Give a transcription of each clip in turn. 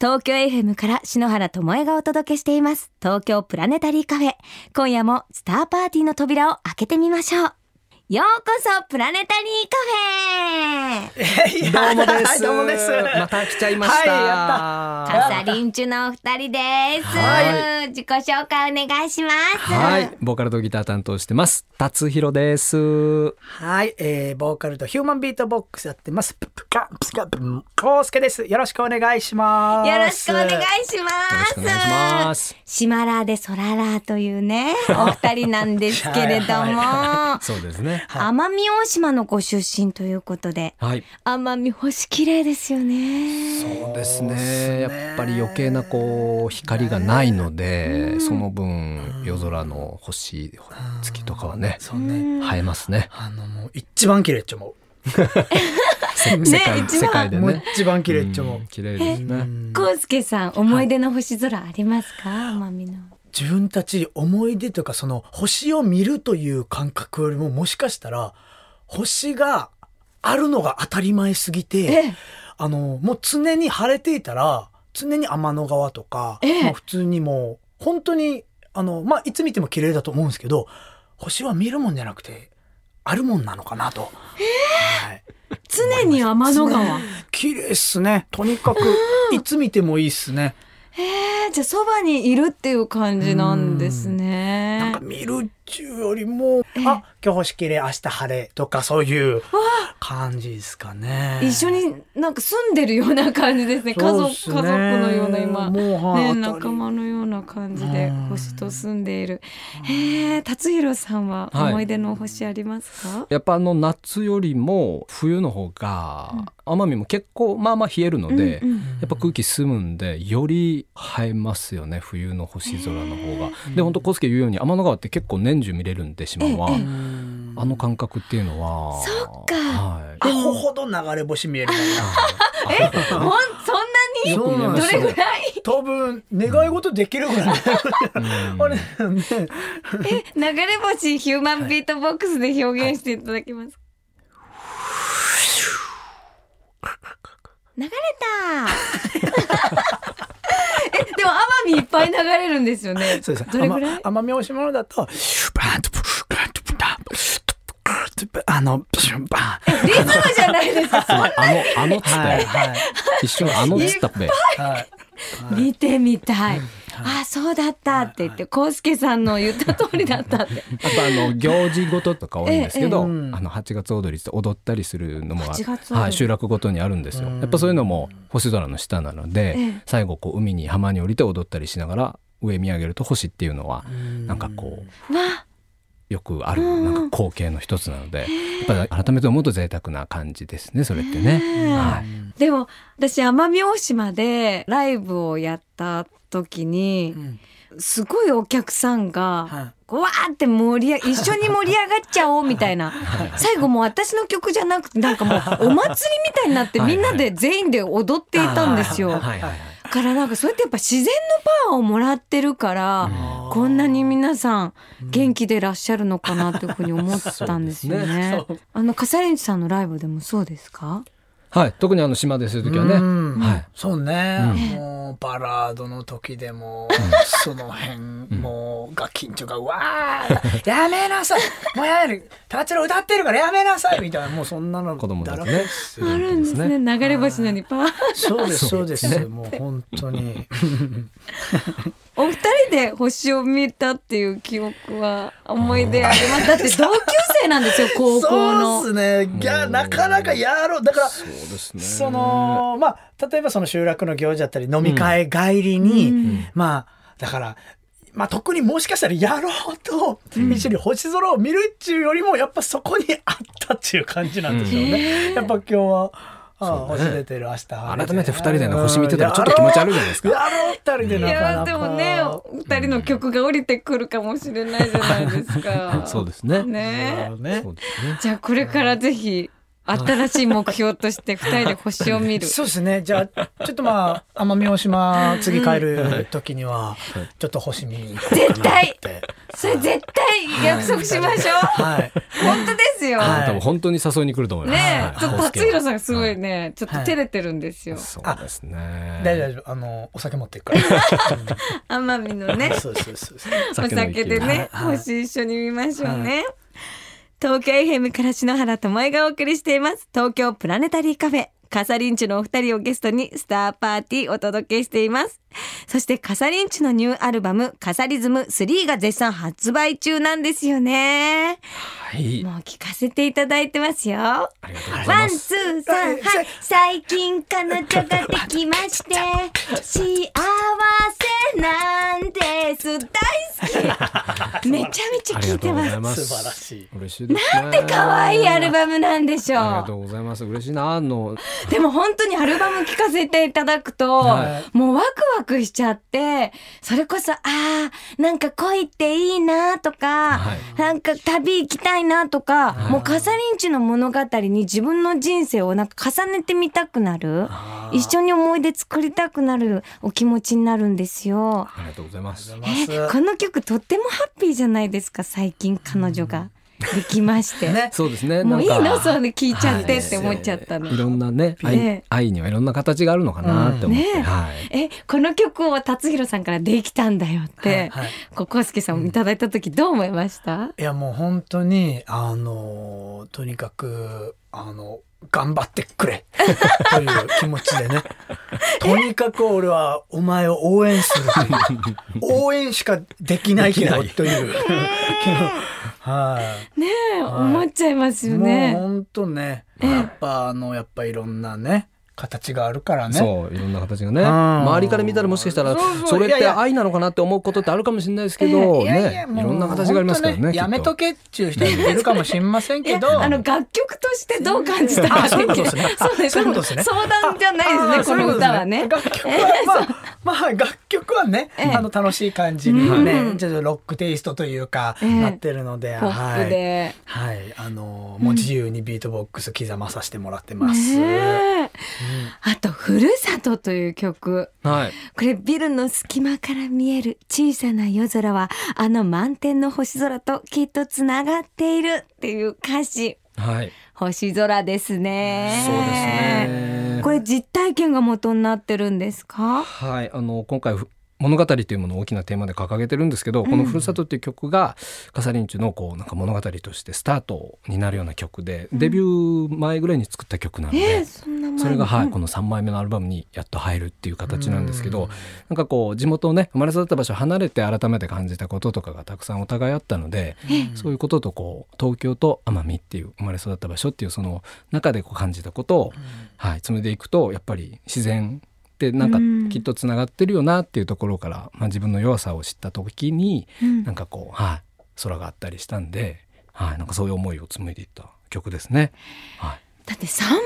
東京 FM から篠原智恵がお届けしています。東京プラネタリーカフェ。今夜もスターパーティーの扉を開けてみましょう。ようこそプラネタリーカフェどうもです。どうもです。また来ちゃいました。はいやカサリンチュのお二人です、は自己紹介お願いしますはい、ボーカルとギター担当してます。達弘です。はい、えー、ボーカルとヒューマンビートボックスやってます。ププカプスカプンコウスケです。よろしくお願いします。よろしくお願いしまよろしくお願いしますす。シマラーでソララーというね、お二人なんですけれども、そうですね。奄美大島のご出身ということで、はい。奄美星綺麗ですよね。そうですね。ねやっぱり余計なこう光がないので、その分夜空の星、月とかはね、そうね。映えますね。あのもう一番綺麗っちゃ思 せね世界一番う。もう世界でね。一番綺麗っちゃ思ううん。綺麗ですね。コウスケさん、思い出の星空ありますか？奄美の。自分たち思い出というかその星を見るという感覚よりももしかしたら星があるのが当たり前すぎて、ええ。あのもう常に晴れていたら常に天の川とか、ええ。まあ普通にもう本当にあの、まあ、いつ見ても綺麗だと思うんですけど星は見るもんじゃなくてあるもんなのかなと。はい。常に天の川。綺麗っすね。とにかくいつ見てもいいっすね。えー、じゃあそばにいるっていう感じなんですなんねか。見るっちゅうよりも、あ今日星綺麗明日晴れとかそういう感じですかね。一緒になんか住んでるような感じですね。すね家族のような今。もうはいね、仲間のような感じでうん星と住んでいる。へえ、達弘さんははい思い出の星ありますか？やっぱあの夏よりも冬の方が奄美も結構まあまあ冷えるので、うんうんやっぱ空気澄むんでより映えますよね冬の星空の方が。で本当コスケ言うように天の川って結構年中見れるんで島は、ええうんあの感覚っていうのはそっかはいアホほど流れ星見えるもんほんそんなに？どれぐらい？な。多分願い事できるぐらい。うんあれね。え、流れ星ヒューマンビートボックスで表現していただけます？か？流れた。ぱい流れるんですよね。そうです。どれぐらい？奄美大島のだと、バーンとブーンとブタンブーンとあの、ブシュンバーン。リズムじゃないですか。あのあのっつっはいはい一瞬あのっつったっぺはい。見てみたい。あ、そうだった。って言って、コウスケさんの言った通りだったって。あとあの行事ごととか多いんですけど、あの8月踊りって踊ったりするのも8月踊り。はい、集落ごとにあるんですよ。やっぱそういうのも星空の下なので、ええ。最後こう海に浜に降りて踊ったりしながら上見上げると星っていうのはなんかこうわ、よくあるなんか光景の一つなので、やっぱり改めて思うと贅沢な感じですねそれってね。はい。でも私奄美大島でライブをやった時にうん。すごいお客さんがわーって盛り上 一緒に盛り上がっちゃおうみたいな。最後もう私の曲じゃなくてなんかもうお祭りみたいになってはい。みんなで全員で踊っていたんですよ。からなんかそうやってやっぱ自然のパワーをもらってるからこんなに皆さん元気でいらっしゃるのかなというふうに思ったんですよね。そう。あの笠レンチさんのライブでもそうですか？はい、特にあの島でする時はね、うん。はい。そうね、うん。もうバラードの時でも、その辺、もうガキンチョが「うわーやめなさい。もうやめる。達郎歌ってるからやめなさい」みたいなもうそんなの子供だらけ。ねですあるんですね。流れ星のようにパワー。そうですそうです。もう本当に。お二人で星を見たっていう記憶は思い出あります。だって同級生なんですよ高校そうの。ですね。いやなかなかやろう。だからですね。そのまあ例えばその集落の行事だったり飲み会帰りに、うん。まあだからまあ特にもしかしたらやろうと一緒に星空を見るっていうよりもやっぱそこにあったっていう感じなんでしょうね。やっぱ今日はああそうね。星出てる明日改めて二人でね星見てたらちょっと気持ち悪いじゃないですか。やろう二人でいなかなか。やでもね二人の曲が降りてくるかもしれないじゃないですか。そうですね。ね。ね。そうですね。じゃあこれからぜひ新しい目標として 二人で星を見る。そうですね。じゃあ、ちょっとまあ、奄美大島、次帰る時には、ちょっと星見に。絶対それ絶対約束しましょう。はい。本当ですよ。はい多分本当に誘いに来ると思います。ねえ、ちょっとはい達弘さんがすごいね、ちょっと照れてるんですよ。そうですね。大丈夫、大丈夫。あの、お酒持っていくから。奄美のね。そうそうそうそう。お酒でね、はい星一緒に見ましょうね。東京 FM から篠原智恵がお送りしています。東京プラネタリーカフェ。カサリンチュのお二人をゲストにスターパーティーお届けしています。そしてカサリンチュのニューアルバムカサリズム3が絶賛発売中なんですよね。はい。もう聞かせていただいてますよ。ワン。ツー、サン、はい。最近彼女ができまして、幸めちゃめちゃ聞いてます。素晴らしい。嬉しいですね。なんて可愛いアルバムなんでしょう。ありがとうございます。嬉しいな。あの、でも本当にアルバム聞かせていただくと、はもうワクワクしちゃって、それこそ、ああ、なんか恋っていいなとか、はいなんか旅行きたいなとか、もうカサリンチの物語に自分の人生をなんか重ねてみたくなる、一緒に思い出作りたくなるお気持ちになるんですよ。ありがとうございます。えこの曲とってもハッピーじゃないですか、最近彼女ができまして。ね。そうですね。もういいの？そうね、聞いちゃってって思っちゃったの。いろんなね、愛ね愛にはいろんな形があるのかなって思って。ねはい。え、この曲を達弘さんからできたんだよって、はいはいここすけさんもいただいた時どう思いました、いやもう本当にあのとにかくあの頑張ってくれ。という気持ちでね。とにかく俺はお前を応援する。という応援しかできないけどというはいねえ、はい。思っちゃいますよもうね。本当ね。やっぱあのやっぱいろんなね形があるからね。そういろんな形がね。ん。周りから見たらもしかしたらそれって愛なのかなって思うことってあるかもしれないですけどね。いろんな形がありますからねやめとけっちゅう人いるかもしれませんけど。あの楽曲としてどう感じたかあそうですね。相談じゃないですね、この歌はね。楽曲は、まあ、まあ、楽曲はね、ええあの、楽しい感じにね、うんちょっとロックテイストというか、ええなってるので、ポップで。はい。はい。あの、もう自由にビートボックス刻まさせてもらってます。ねえあと、ふるさとという曲。はいこれビルの隙間から見える小さな夜空はあの満天の星空ときっとつながっているっていう歌詞はい星空ですねそうですねこれ実体験が元になってるんですか？はいあの今回物語というものを大きなテーマで掲げてるんですけど、この「ふるさと」っていう曲がカサリンチュのこうなんか物語としてスタートになるような曲で、デビュー前ぐらいに作った曲なので、えー、それが、はい、うんこの3枚目のアルバムにやっと入るっていう形なんですけど、なんかこう地元をね生まれ育った場所を離れて改めて感じたこととかがたくさんお互いあったので、そういうこととこう東京と奄美っていう生まれ育った場所っていうその中でこう感じたことを、はい、紡いでいくとやっぱり自然ってなんかうん。きっとつながってるよなっていうところから、まあ、自分の弱さを知った時に、うん。なんかこう、はい、空があったりしたんで、はい、なんかそういう思いを紡いでいった曲ですね。はい。だって3枚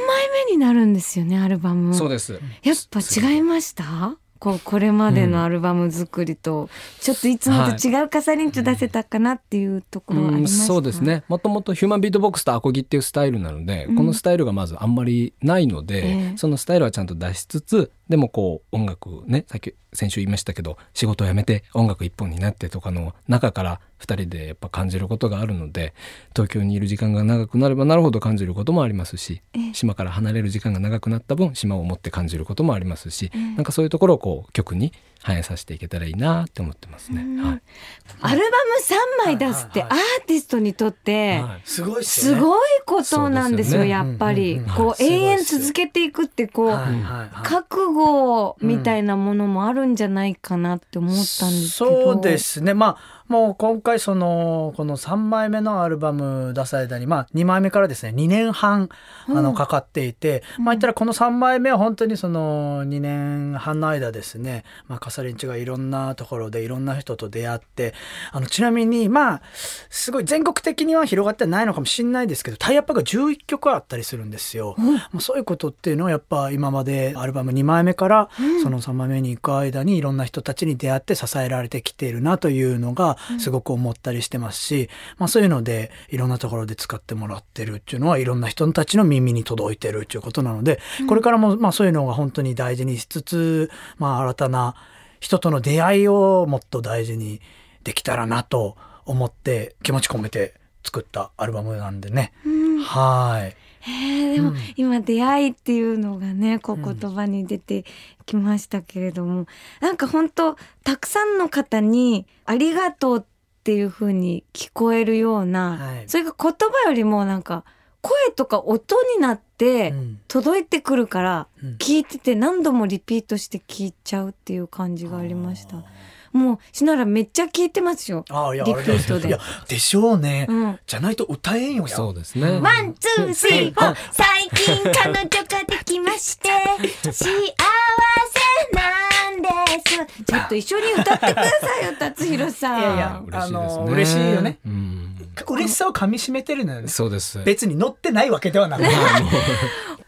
目になるんですよねアルバム。そうです。やっぱ違いました？こうこれまでのアルバム作りと、ちょっといつもと違うカサリンチョ出せたかなっていうところはありうんました、そうですね。もともとヒューマンビートボックスとアコギっていうスタイルなので、うん。このスタイルがまずあんまりないので、ええ。そのスタイルはちゃんと出しつつでもこう音楽ねさっき先週言いましたけど仕事を辞めて音楽一本になってとかの中から2人でやっぱ感じることがあるので東京にいる時間が長くなればなるほど感じることもありますし、ええ。島から離れる時間が長くなった分島を持って感じることもありますし、なんかそういうところをこう曲に反映させていけたらいいなって思ってますね。はい。アルバム3枚出すってアはいーティストにとってはい。すごいことなんですよやっぱり、こう永遠続けていくってこう、覚悟みたいなものもあるんじゃないかなって思ったんですけど、そうですね。まあもう今回そのこの3枚目のアルバム出されたり、まあ、2枚目からですね2年半あのかかっていて、まあ言ったらこの3枚目は本当にその2年半の間ですね、まあ、カサリンチがいろんなところでいろんな人と出会ってあのちなみにまあすごい全国的には広がってないのかもしれないですけどタイアップが11曲あったりするんですよ。もうそういうことっていうのはやっぱ今までアルバム2枚目からその3枚目に行く間にいろんな人たちに出会って支えられてきているなというのがはすごく思ったりしてますし、まあそういうのでいろんなところで使ってもらってるっていうのはいろんな人たちの耳に届いてるっていうことなので、これからもまあそういうのが本当に大事にしつつ、まあ新たな人との出会いをもっと大事にできたらなと思って気持ち込めて作ったアルバムなんでね。はい。へえでも、うん。今出会いっていうのがねこう言葉に出てきましたけれども、なんか本当たくさんの方に「ありがとう」っていう風に聞こえるような、はい。それが言葉よりもなんか声とか音になってうん。届いてくるから、うん。聞いてて何度もリピートして聞いちゃうっていう感じがありました。もうしならめっちゃ聞いてますよ。ああいやリピートでいやでしょうね、うんじゃないと歌えんよやそうですね。 One, two, three, four。最近彼女ができまして、幸せなんです。ちょっと一緒に歌ってくださいよ、達弘さん。いやいや嬉しいですね。嬉しいよねうん。嬉しさをかみしめてるのよねそうです。別に乗ってないわけではなく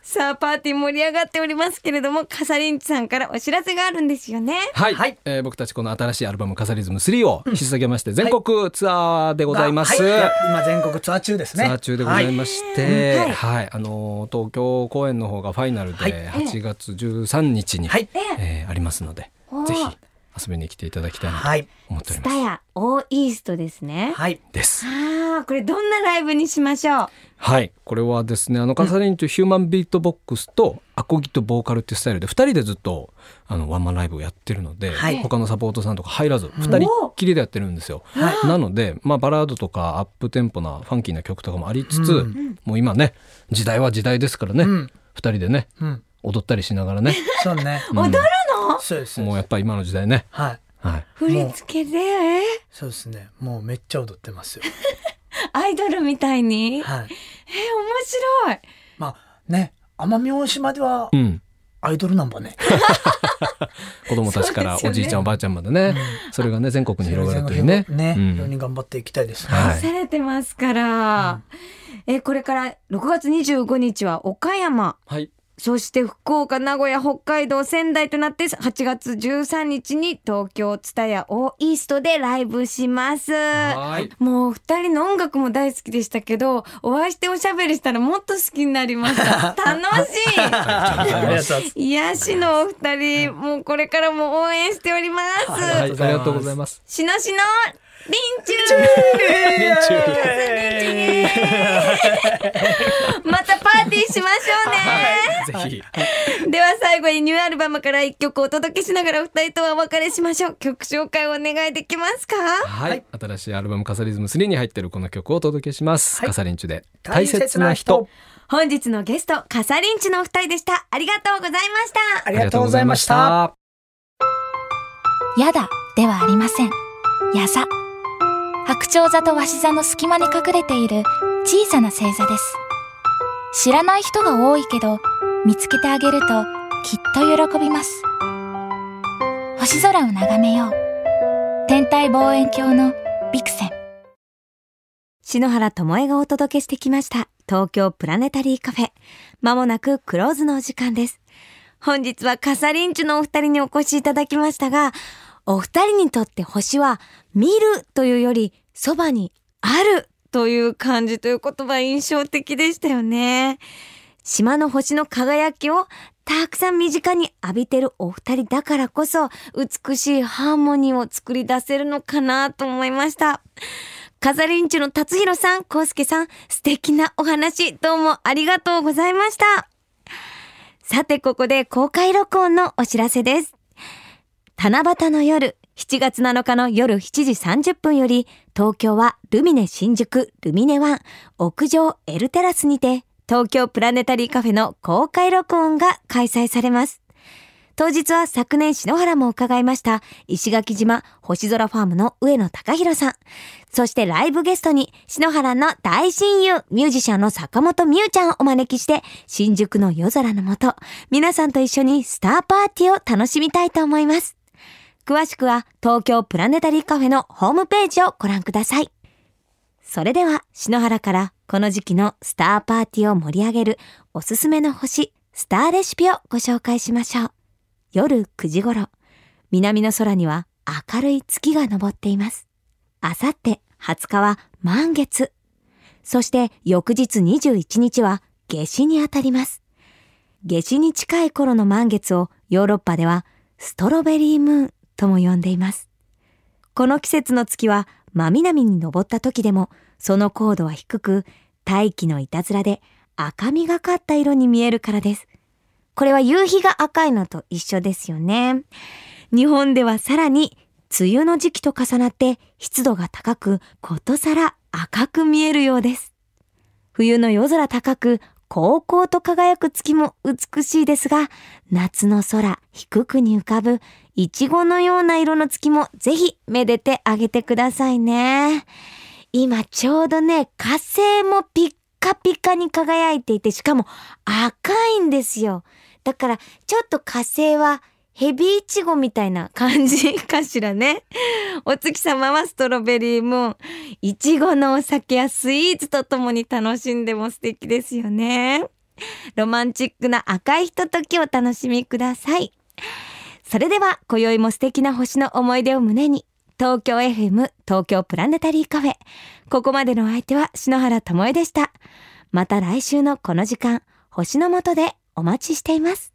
さあ、パーティー盛り上がっておりますけれども、カサリンチュさんからお知らせがあるんですよね。はい、はい。えー僕たちこの新しいアルバム「カサリズム3」を引っ提げまして全国ツアーでございます。はい。今全国ツアー中ですね。ツアー中でございはまして、はい。はい、あのー東京公演の方がファイナルはい。で8月13日に、はい。えーありますのでぜひ遊びに来ていただきたいなとはい。思っております。スタヤオーイーストですね。はい。です。ああ、これどんなライブにしましょう？はい、これはですねあのカサリンというヒューマンビートボックスとアコギとボーカルっていうスタイルで2人でずっとあのワンマンライブをやってるので、はい。他のサポートさんとか入らず2人っきりでやってるんですよ。はい。なので、まあ、バラードとかアップテンポなファンキーな曲とかもありつつ、うん。もう今ね時代は時代ですからね、二うん。2人でねうん。踊ったりしながらね、そうね。うん。踊るのそうですもうやっぱり今の時代ね、はい。はい、振り付けで、えそうですね。もうめっちゃ踊ってますよ。アイドルみたいに？え、面はい白い。まあね奄美大島ではうん、アイドルなんばね。子供たちからおじいちゃんおばあちゃんまでね、それがね全国に広がるというね。ね。うん。非常に頑張っていきたいですね。はい。されてますから。え、これから6月25日は岡山、はいそして福岡、名古屋、北海道、仙台となって8月13日に東京ツタヤオーイーストでライブします。はいもう二人の音楽も大好きでしたけど、お会いしておしゃべりしたらもっと好きになりました。楽しい癒しのお二人、もうこれからも応援しております。ありがとうございます。しのしの、またパーティーしましょうね、ぜひ。では最後にニューアルバムから一曲お届けしながら二人とはお別れしましょう。曲紹介をお願いできますかはい、新しいアルバムカサリズム3に入ってるこの曲をお届けします。はいカサリンチュで大切な人本日のゲスト、カサリンチのお二人でした。ありがとうございました。ありがとうございました。やだではありません。やさ。白鳥座と鷲座の隙間に隠れている小さな星座です。知らない人が多いけど、見つけてあげるときっと喜びます。星空を眺めよう。天体望遠鏡のビクセン。篠原智恵がお届けしてきました。東京プラネタリーカフェ。まもなくクローズのお時間です。本日はカサリンチュのお二人にお越しいただきましたが、お二人にとって星は見るというよりそばにあるという感じという言葉印象的でしたよね。島の星の輝きをたくさん身近に浴びてるお二人だからこそ美しいハーモニーを作り出せるのかなと思いました。カザリンチュの達弘さん、コウスケさん、素敵なお話、どうもありがとうございました。さて、ここで公開録音のお知らせです。七夕の夜、7月7日の夜7時30分より、東京はルミネ新宿ルミネワン屋上エルテラスにて、東京プラネタリーカフェの公開録音が開催されます。当日は昨年篠原も伺いました石垣島星空ファームの上野隆弘さん。そしてライブゲストに篠原の大親友ミュージシャンの坂本美優ちゃんをお招きして新宿の夜空の下皆さんと一緒にスターパーティーを楽しみたいと思います。詳しくは東京プラネタリーカフェのホームページをご覧ください。それでは篠原からこの時期のスターパーティーを盛り上げるおすすめの星スターレシピをご紹介しましょう。夜9時頃、南の空には明るい月が昇っています。あさって20日は満月。そして翌日21日は夏至にあたります。夏至に近い頃の満月をヨーロッパではストロベリームーンとも呼んでいます。この季節の月は真南に登った時でもその高度は低く大気のいたずらで赤みがかった色に見えるからです。これは夕日が赤いのと一緒ですよね。日本ではさらに梅雨の時期と重なって湿度が高くことさら赤く見えるようです。冬の夜空高く高々と輝く月も美しいですが、夏の空低くに浮かぶイチゴのような色の月もぜひめでてあげてくださいね。今ちょうどね、火星もピッカピカに輝いていて、しかも赤いんですよ。だからちょっと火星はヘビイチゴみたいな感じかしらね。お月様はストロベリームーン。いちごのお酒やスイーツとともに楽しんでも素敵ですよね。ロマンチックな赤いひとときをお楽しみください。それでは、今宵も素敵な星の思い出を胸に、東京 FM 東京プラネタリーカフェ。ここまでの相手は篠原智恵でした。また来週のこの時間、星の下でお待ちしています。